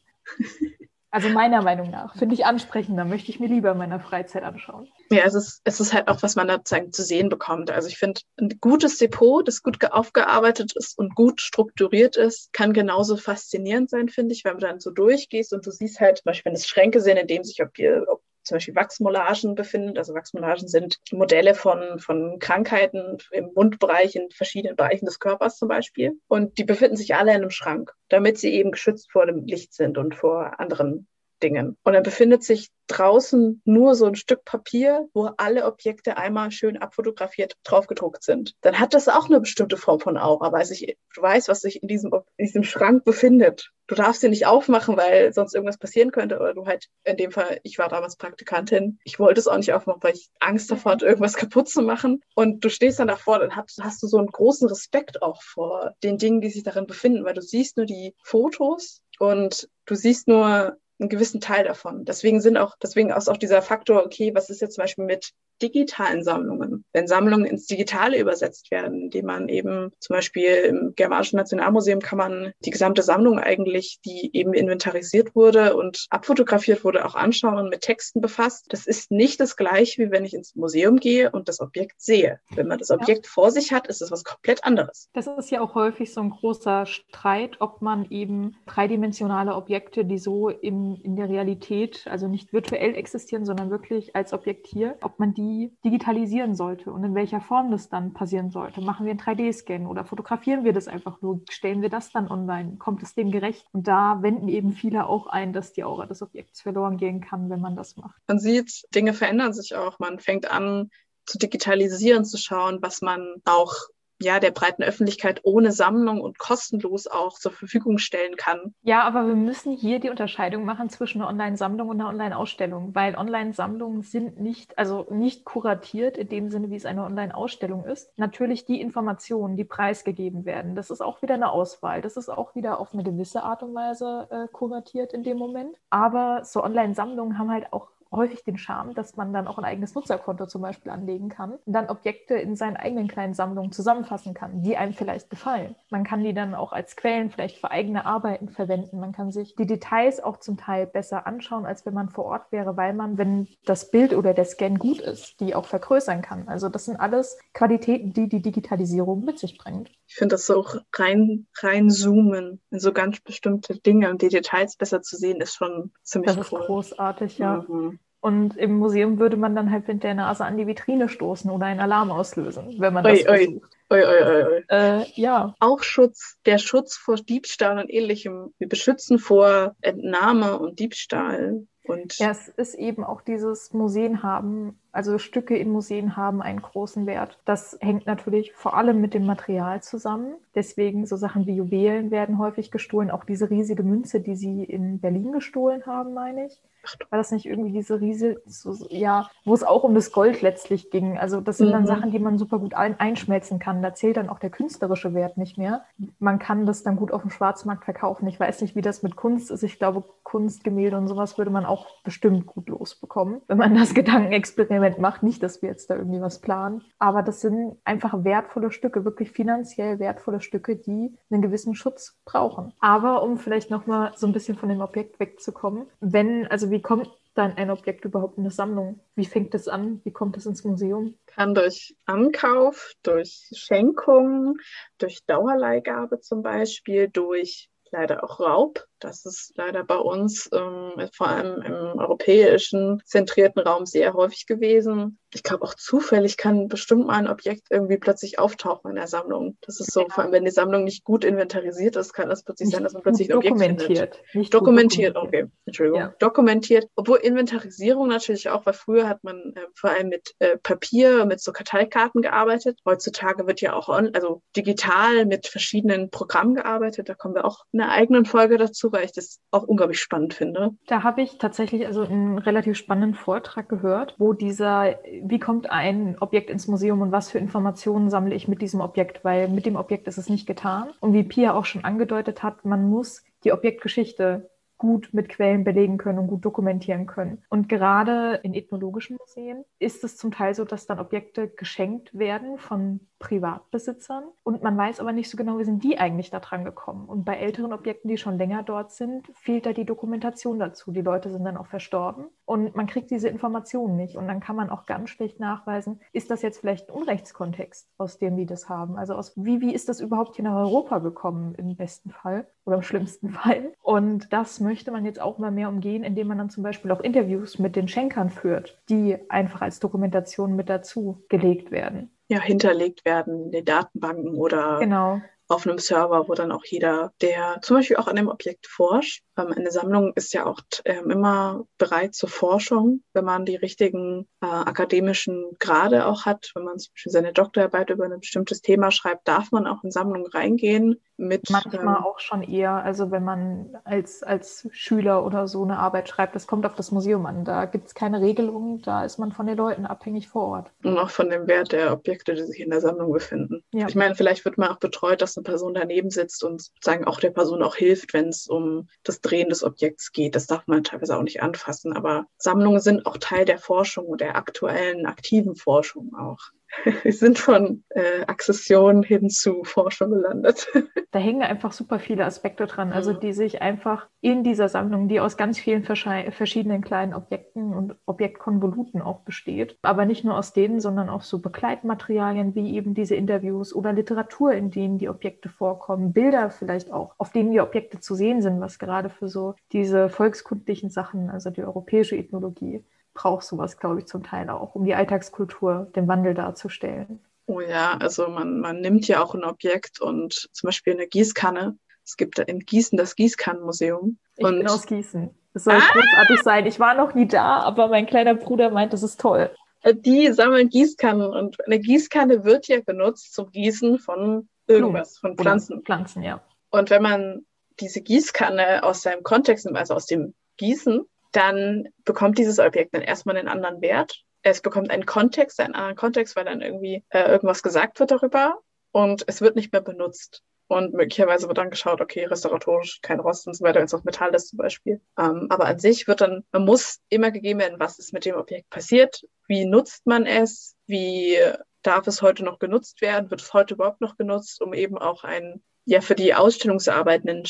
Also meiner Meinung nach. Finde ich ansprechender, möchte ich mir lieber in meiner Freizeit anschauen. Ja, es ist, es ist halt auch, was man da zu sehen bekommt. Also ich finde, ein gutes Depot, das gut aufgearbeitet ist und gut strukturiert ist, kann genauso faszinierend sein, finde ich, wenn du dann so durchgehst und du siehst halt, zum Beispiel, wenn es Schränke sind, in denen sich ob, ob zum Beispiel Wachsmollagen befindet. Also Wachsmollagen sind Modelle von, von Krankheiten im Mundbereich, in verschiedenen Bereichen des Körpers zum Beispiel. Und die befinden sich alle in einem Schrank, damit sie eben geschützt vor dem Licht sind und vor anderen Dingen. Und dann befindet sich draußen nur so ein Stück Papier, wo alle Objekte einmal schön abfotografiert draufgedruckt sind. Dann hat das auch eine bestimmte Form von Aura, weil sich, du weißt, was sich in diesem, in diesem Schrank befindet. Du darfst ihn nicht aufmachen, weil sonst irgendwas passieren könnte. Oder du halt, in dem Fall, ich war damals Praktikantin, ich wollte es auch nicht aufmachen, weil ich Angst davor hatte, irgendwas kaputt zu machen. Und du stehst dann davor, dann hast, hast du so einen großen Respekt auch vor den Dingen, die sich darin befinden, weil du siehst nur die Fotos und du siehst nur einen gewissen Teil davon. Deswegen sind auch, deswegen ist auch dieser Faktor, okay, was ist jetzt zum Beispiel mit digitalen Sammlungen? Wenn Sammlungen ins Digitale übersetzt werden, indem man eben zum Beispiel im Germanischen Nationalmuseum kann man die gesamte Sammlung eigentlich, die eben inventarisiert wurde und abfotografiert wurde, auch anschauen und mit Texten befasst. Das ist nicht das gleiche, wie wenn ich ins Museum gehe und das Objekt sehe. Wenn man das Objekt ja. vor sich hat, ist es was komplett anderes. Das ist ja auch häufig so ein großer Streit, ob man eben dreidimensionale Objekte, die so im, in der Realität, also nicht virtuell existieren, sondern wirklich als Objekt hier, ob man die digitalisieren sollte und in welcher Form das dann passieren sollte. Machen wir einen 3D-Scan oder fotografieren wir das einfach nur? Stellen wir das dann online? Kommt es dem gerecht? Und da wenden eben viele auch ein, dass die Aura des Objekts verloren gehen kann, wenn man das macht. Man sieht, Dinge verändern sich auch. Man fängt an, zu digitalisieren, zu schauen, was man auch ja, der breiten Öffentlichkeit ohne Sammlung und kostenlos auch zur Verfügung stellen kann. Ja, aber wir müssen hier die Unterscheidung machen zwischen einer Online-Sammlung und einer Online-Ausstellung, weil Online-Sammlungen sind nicht, also nicht kuratiert in dem Sinne, wie es eine Online-Ausstellung ist. Natürlich die Informationen, die preisgegeben werden, das ist auch wieder eine Auswahl. Das ist auch wieder auf eine gewisse Art und Weise äh, kuratiert in dem Moment. Aber so Online-Sammlungen haben halt auch häufig den Charme, dass man dann auch ein eigenes Nutzerkonto zum Beispiel anlegen kann und dann Objekte in seinen eigenen kleinen Sammlungen zusammenfassen kann, die einem vielleicht gefallen. Man kann die dann auch als Quellen vielleicht für eigene Arbeiten verwenden. Man kann sich die Details auch zum Teil besser anschauen, als wenn man vor Ort wäre, weil man, wenn das Bild oder der Scan gut ist, die auch vergrößern kann. Also das sind alles Qualitäten, die die Digitalisierung mit sich bringt. Ich finde das so rein, reinzoomen in so ganz bestimmte Dinge und die Details besser zu sehen, ist schon ziemlich das cool. Das ist großartig, ja. Mhm. Und im Museum würde man dann halt mit der Nase an die Vitrine stoßen oder einen Alarm auslösen, wenn man das oi, versucht. Oi, oi, äh, ja. Auch Schutz, der Schutz vor Diebstahl und ähnlichem. Wir beschützen vor Entnahme und Diebstahl. Und ja, es ist eben auch dieses Museen haben also Stücke in Museen haben einen großen Wert. Das hängt natürlich vor allem mit dem Material zusammen. Deswegen so Sachen wie Juwelen werden häufig gestohlen. Auch diese riesige Münze, die sie in Berlin gestohlen haben, meine ich. War das nicht irgendwie diese riesige, so, ja, wo es auch um das Gold letztlich ging? Also das sind dann mhm. Sachen, die man super gut ein einschmelzen kann. Da zählt dann auch der künstlerische Wert nicht mehr. Man kann das dann gut auf dem Schwarzmarkt verkaufen. Ich weiß nicht, wie das mit Kunst ist. Ich glaube, Kunstgemälde und sowas würde man auch bestimmt gut losbekommen, wenn man das Gedankenexperiment Experiment macht. Nicht, dass wir jetzt da irgendwie was planen, aber das sind einfach wertvolle Stücke, wirklich finanziell wertvolle Stücke, die einen gewissen Schutz brauchen. Aber um vielleicht nochmal so ein bisschen von dem Objekt wegzukommen, wenn, also wie kommt dann ein Objekt überhaupt in eine Sammlung? Wie fängt es an? Wie kommt es ins Museum? Kann durch Ankauf, durch Schenkung, durch Dauerleihgabe zum Beispiel, durch leider auch Raub. Das ist leider bei uns ähm, vor allem im europäischen zentrierten Raum sehr häufig gewesen. Ich glaube auch zufällig kann bestimmt mal ein Objekt irgendwie plötzlich auftauchen in der Sammlung. Das ist so, vor allem wenn die Sammlung nicht gut inventarisiert ist, kann das plötzlich nicht, sein, dass man plötzlich ein Objekt dokumentiert. findet. Nicht dokumentiert. Dokumentiert, okay. Entschuldigung. Ja. Dokumentiert. Obwohl Inventarisierung natürlich auch, weil früher hat man äh, vor allem mit äh, Papier, mit so Karteikarten gearbeitet. Heutzutage wird ja auch on, also digital mit verschiedenen Programmen gearbeitet. Da kommen wir auch in einer eigenen Folge dazu weil ich das auch unglaublich spannend finde. Da habe ich tatsächlich also einen relativ spannenden Vortrag gehört, wo dieser, wie kommt ein Objekt ins Museum und was für Informationen sammle ich mit diesem Objekt, weil mit dem Objekt ist es nicht getan. Und wie Pia auch schon angedeutet hat, man muss die Objektgeschichte gut mit Quellen belegen können und gut dokumentieren können. Und gerade in ethnologischen Museen ist es zum Teil so, dass dann Objekte geschenkt werden von Privatbesitzern und man weiß aber nicht so genau, wie sind die eigentlich da dran gekommen. Und bei älteren Objekten, die schon länger dort sind, fehlt da die Dokumentation dazu. Die Leute sind dann auch verstorben und man kriegt diese Informationen nicht. Und dann kann man auch ganz schlecht nachweisen, ist das jetzt vielleicht ein Unrechtskontext, aus dem die das haben? Also aus, wie, wie ist das überhaupt hier nach Europa gekommen im besten Fall oder im schlimmsten Fall? Und das möchte man jetzt auch mal mehr umgehen, indem man dann zum Beispiel auch Interviews mit den Schenkern führt, die einfach als Dokumentation mit dazu gelegt werden ja, hinterlegt werden in den Datenbanken oder genau. Auf einem Server, wo dann auch jeder, der zum Beispiel auch an dem Objekt forscht, ähm, eine Sammlung ist ja auch ähm, immer bereit zur Forschung, wenn man die richtigen äh, akademischen Grade auch hat. Wenn man zum Beispiel seine Doktorarbeit über ein bestimmtes Thema schreibt, darf man auch in Sammlungen reingehen mit. Manchmal ähm, auch schon eher, also wenn man als, als Schüler oder so eine Arbeit schreibt, das kommt auf das Museum an. Da gibt es keine Regelung, da ist man von den Leuten abhängig vor Ort. Und auch von dem Wert der Objekte, die sich in der Sammlung befinden. Ja. Ich meine, vielleicht wird man auch betreut, dass eine Person daneben sitzt und sozusagen auch der Person auch hilft, wenn es um das Drehen des Objekts geht. Das darf man teilweise auch nicht anfassen. Aber Sammlungen sind auch Teil der Forschung, der aktuellen, aktiven Forschung auch. Wir sind von äh, Akzession hin zu Forschung gelandet. Da hängen einfach super viele Aspekte dran, also die sich einfach in dieser Sammlung, die aus ganz vielen verschiedenen kleinen Objekten und Objektkonvoluten auch besteht, aber nicht nur aus denen, sondern auch so Begleitmaterialien wie eben diese Interviews oder Literatur, in denen die Objekte vorkommen, Bilder vielleicht auch, auf denen die Objekte zu sehen sind, was gerade für so diese volkskundlichen Sachen, also die europäische Ethnologie, braucht sowas, glaube ich, zum Teil auch, um die Alltagskultur, den Wandel darzustellen. Oh ja, also man, man nimmt ja auch ein Objekt und zum Beispiel eine Gießkanne. Es gibt in Gießen das Gießkannenmuseum. Ich und bin aus Gießen. Es soll ah! großartig sein. Ich war noch nie da, aber mein kleiner Bruder meint, das ist toll. Die sammeln Gießkannen und eine Gießkanne wird ja genutzt zum Gießen von irgendwas, von Pflanzen. Oder Pflanzen, ja. Und wenn man diese Gießkanne aus seinem Kontext nimmt, also aus dem Gießen, dann bekommt dieses Objekt dann erstmal einen anderen Wert. Es bekommt einen Kontext, einen anderen Kontext, weil dann irgendwie äh, irgendwas gesagt wird darüber und es wird nicht mehr benutzt. Und möglicherweise wird dann geschaut, okay, restauratorisch kein Rost und so weiter, wenn es auch Metall ist zum Beispiel. Ähm, aber an sich wird dann, man muss immer gegeben werden, was ist mit dem Objekt passiert, wie nutzt man es, wie darf es heute noch genutzt werden, wird es heute überhaupt noch genutzt, um eben auch ein, ja, für die Ausstellungsarbeitenden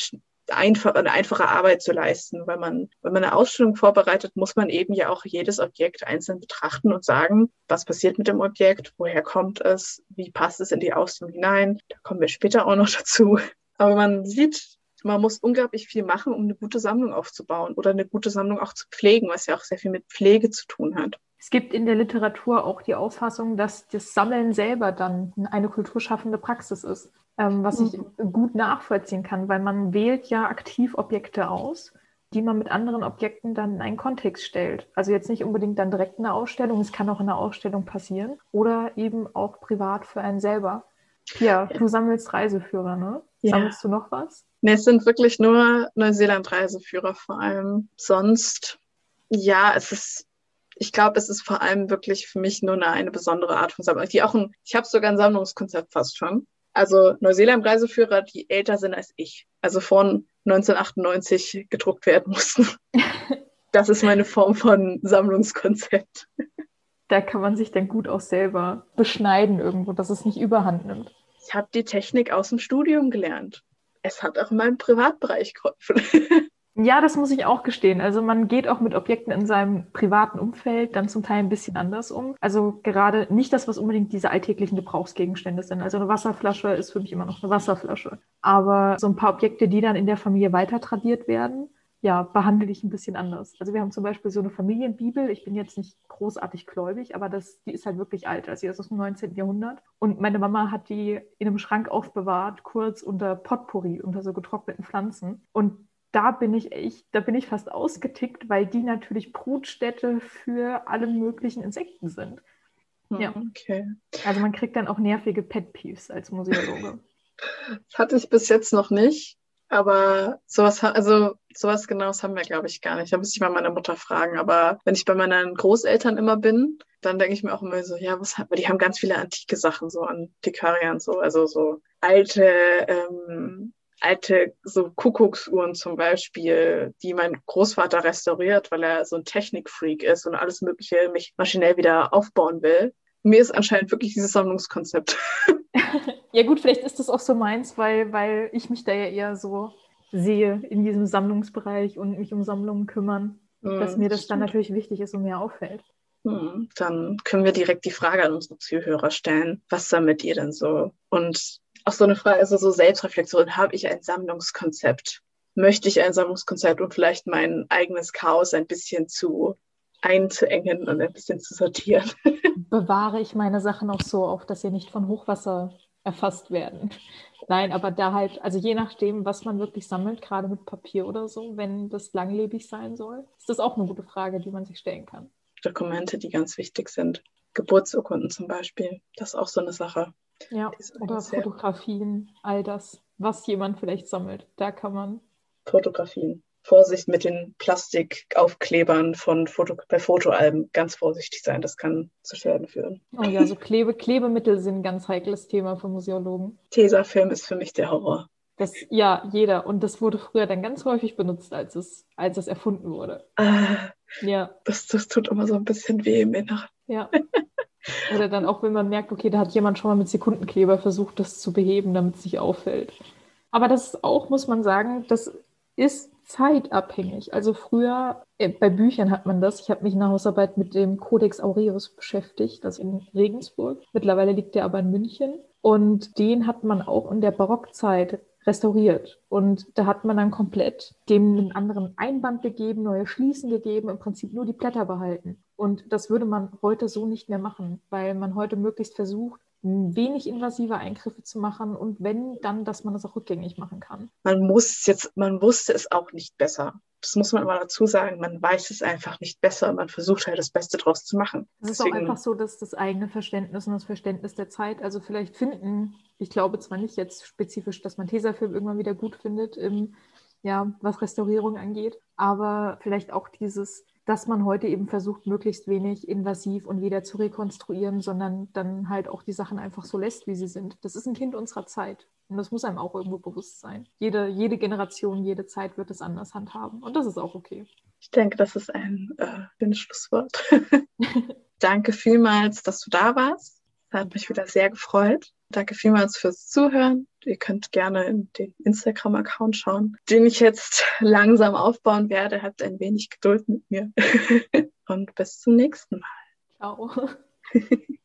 einfach, eine einfache Arbeit zu leisten. Weil man, wenn man eine Ausstellung vorbereitet, muss man eben ja auch jedes Objekt einzeln betrachten und sagen, was passiert mit dem Objekt, woher kommt es, wie passt es in die Ausstellung hinein. Da kommen wir später auch noch dazu. Aber man sieht, man muss unglaublich viel machen, um eine gute Sammlung aufzubauen oder eine gute Sammlung auch zu pflegen, was ja auch sehr viel mit Pflege zu tun hat. Es gibt in der Literatur auch die Auffassung, dass das Sammeln selber dann eine kulturschaffende Praxis ist, ähm, was ich mhm. gut nachvollziehen kann, weil man wählt ja aktiv Objekte aus, die man mit anderen Objekten dann in einen Kontext stellt. Also jetzt nicht unbedingt dann direkt in der Ausstellung, es kann auch in der Ausstellung passieren oder eben auch privat für einen selber. Ja, du sammelst Reiseführer, ne? Ja. Sammelst du noch was? Ne, es sind wirklich nur Neuseeland-Reiseführer vor allem. Sonst, ja, es ist ich glaube, es ist vor allem wirklich für mich nur eine, eine besondere Art von Sammlung. Die auch ein, ich habe sogar ein Sammlungskonzept fast schon. Also Neuseeland-Reiseführer, die älter sind als ich, also von 1998 gedruckt werden mussten. das ist meine Form von Sammlungskonzept. Da kann man sich dann gut auch selber beschneiden irgendwo, dass es nicht überhand nimmt. Ich habe die Technik aus dem Studium gelernt. Es hat auch in meinem Privatbereich geholfen. Ja, das muss ich auch gestehen. Also man geht auch mit Objekten in seinem privaten Umfeld dann zum Teil ein bisschen anders um. Also gerade nicht das, was unbedingt diese alltäglichen Gebrauchsgegenstände sind. Also eine Wasserflasche ist für mich immer noch eine Wasserflasche. Aber so ein paar Objekte, die dann in der Familie weiter tradiert werden, ja, behandle ich ein bisschen anders. Also wir haben zum Beispiel so eine Familienbibel. Ich bin jetzt nicht großartig gläubig, aber das, die ist halt wirklich alt. Also die ist aus dem 19. Jahrhundert. Und meine Mama hat die in einem Schrank aufbewahrt, kurz unter Potpourri, unter so getrockneten Pflanzen. Und da bin ich echt, da bin ich fast ausgetickt, weil die natürlich Brutstätte für alle möglichen Insekten sind. Hm, ja, okay. Also man kriegt dann auch nervige Pet Peeves als Museologe. Das hatte ich bis jetzt noch nicht, aber sowas, also sowas genaues haben wir, glaube ich, gar nicht. Da muss ich mal meine Mutter fragen. Aber wenn ich bei meinen Großeltern immer bin, dann denke ich mir auch immer so, ja, was hat, die haben ganz viele antike Sachen, so Antiquarien, so, also so alte ähm, alte so Kuckucksuhren zum Beispiel, die mein Großvater restauriert, weil er so ein Technikfreak ist und alles Mögliche mich maschinell wieder aufbauen will. Mir ist anscheinend wirklich dieses Sammlungskonzept. ja gut, vielleicht ist das auch so meins, weil, weil ich mich da ja eher so sehe in diesem Sammlungsbereich und mich um Sammlungen kümmern, hm, dass mir das dann natürlich wichtig ist und mir auffällt. Hm, dann können wir direkt die Frage an unsere Zuhörer stellen. Was sammelt ihr denn so? Und auch so eine Frage, also so Selbstreflexion, habe ich ein Sammlungskonzept? Möchte ich ein Sammlungskonzept und vielleicht mein eigenes Chaos ein bisschen zu einzuengen und ein bisschen zu sortieren? Bewahre ich meine Sachen auch so auf, dass sie nicht von Hochwasser erfasst werden. Nein, aber da halt, also je nachdem, was man wirklich sammelt, gerade mit Papier oder so, wenn das langlebig sein soll, ist das auch eine gute Frage, die man sich stellen kann. Dokumente, die ganz wichtig sind. Geburtsurkunden zum Beispiel, das ist auch so eine Sache. Ja, oder Fotografien, all das. was jemand vielleicht sammelt. Da kann man. Fotografien. Vorsicht mit den Plastikaufklebern von Foto bei Fotoalben. Ganz vorsichtig sein, das kann zu Schäden führen. Oh ja, so Klebe Klebemittel sind ein ganz heikles Thema für Museologen. Tesafilm ist für mich der Horror. Das, ja, jeder. Und das wurde früher dann ganz häufig benutzt, als es, als es erfunden wurde. Ah, ja. Das, das tut immer so ein bisschen weh im Inneren. Ja. Oder dann auch, wenn man merkt, okay, da hat jemand schon mal mit Sekundenkleber versucht, das zu beheben, damit es nicht auffällt. Aber das ist auch, muss man sagen, das ist zeitabhängig. Also früher, äh, bei Büchern hat man das. Ich habe mich in der Hausarbeit mit dem Codex Aureus beschäftigt, das in Regensburg. Mittlerweile liegt der aber in München. Und den hat man auch in der Barockzeit restauriert. Und da hat man dann komplett dem einen anderen Einband gegeben, neue Schließen gegeben, im Prinzip nur die Blätter behalten. Und das würde man heute so nicht mehr machen, weil man heute möglichst versucht, wenig invasive Eingriffe zu machen und wenn, dann, dass man das auch rückgängig machen kann. Man muss jetzt, man wusste es auch nicht besser. Das muss man immer dazu sagen. Man weiß es einfach nicht besser. Man versucht halt das Beste draus zu machen. Es ist auch einfach so, dass das eigene Verständnis und das Verständnis der Zeit, also vielleicht finden, ich glaube zwar nicht jetzt spezifisch, dass man Tesafilm irgendwann wieder gut findet, im, ja, was Restaurierung angeht, aber vielleicht auch dieses, dass man heute eben versucht, möglichst wenig invasiv und wieder zu rekonstruieren, sondern dann halt auch die Sachen einfach so lässt, wie sie sind. Das ist ein Kind unserer Zeit. Und das muss einem auch irgendwo bewusst sein. Jede, jede Generation, jede Zeit wird es anders handhaben. Und das ist auch okay. Ich denke, das ist ein äh, schönes Schlusswort. Danke vielmals, dass du da warst. Das hat mich wieder sehr gefreut. Danke vielmals fürs Zuhören. Ihr könnt gerne in den Instagram-Account schauen, den ich jetzt langsam aufbauen werde. Habt ein wenig Geduld mit mir. Und bis zum nächsten Mal. Ciao.